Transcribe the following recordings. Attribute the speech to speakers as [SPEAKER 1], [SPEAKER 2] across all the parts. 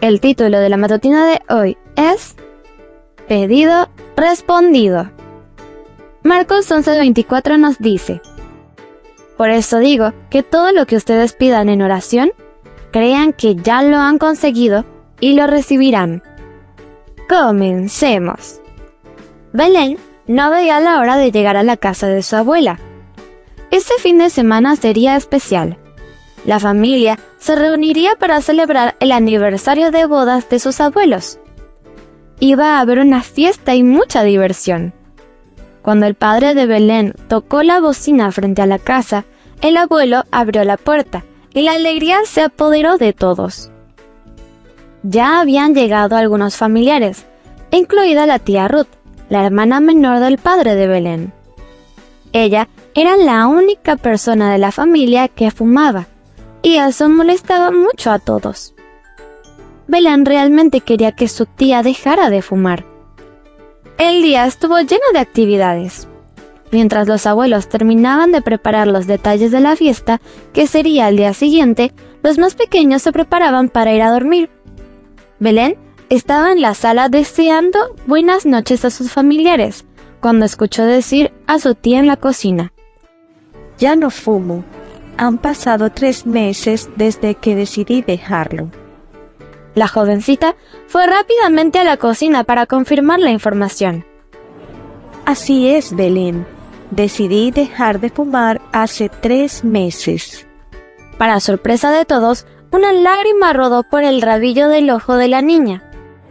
[SPEAKER 1] El título de la matutina de hoy es Pedido respondido. Marcos 11:24 nos dice, Por eso digo que todo lo que ustedes pidan en oración, crean que ya lo han conseguido y lo recibirán. Comencemos. Belén no veía la hora de llegar a la casa de su abuela. Ese fin de semana sería especial. La familia se reuniría para celebrar el aniversario de bodas de sus abuelos. Iba a haber una fiesta y mucha diversión. Cuando el padre de Belén tocó la bocina frente a la casa, el abuelo abrió la puerta y la alegría se apoderó de todos. Ya habían llegado algunos familiares, incluida la tía Ruth, la hermana menor del padre de Belén. Ella era la única persona de la familia que fumaba, y eso molestaba mucho a todos. Belén realmente quería que su tía dejara de fumar. El día estuvo lleno de actividades. Mientras los abuelos terminaban de preparar los detalles de la fiesta, que sería el día siguiente, los más pequeños se preparaban para ir a dormir. Belén estaba en la sala deseando buenas noches a sus familiares, cuando escuchó decir a su tía en la cocina.
[SPEAKER 2] Ya no fumo. Han pasado tres meses desde que decidí dejarlo.
[SPEAKER 1] La jovencita fue rápidamente a la cocina para confirmar la información.
[SPEAKER 2] Así es, Belén. Decidí dejar de fumar hace tres meses.
[SPEAKER 1] Para sorpresa de todos, una lágrima rodó por el rabillo del ojo de la niña.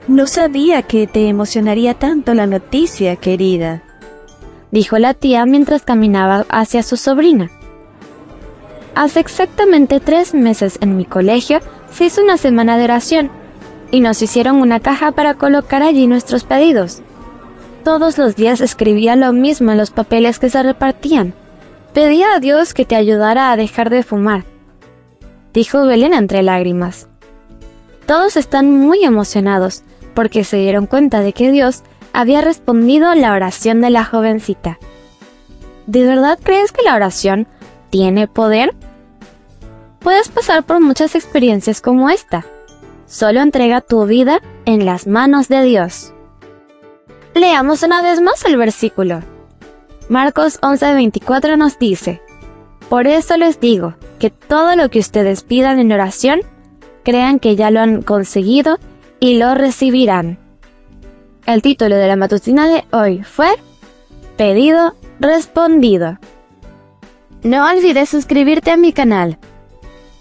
[SPEAKER 2] No sabía que te emocionaría tanto la noticia, querida,
[SPEAKER 1] dijo la tía mientras caminaba hacia su sobrina. Hace exactamente tres meses en mi colegio se hizo una semana de oración y nos hicieron una caja para colocar allí nuestros pedidos. Todos los días escribía lo mismo en los papeles que se repartían. Pedía a Dios que te ayudara a dejar de fumar, dijo Belén entre lágrimas. Todos están muy emocionados porque se dieron cuenta de que Dios había respondido la oración de la jovencita. ¿De verdad crees que la oración tiene poder? Puedes pasar por muchas experiencias como esta. Solo entrega tu vida en las manos de Dios. Leamos una vez más el versículo. Marcos 11:24 nos dice, Por eso les digo que todo lo que ustedes pidan en oración, crean que ya lo han conseguido y lo recibirán. El título de la matutina de hoy fue Pedido respondido. No olvides suscribirte a mi canal.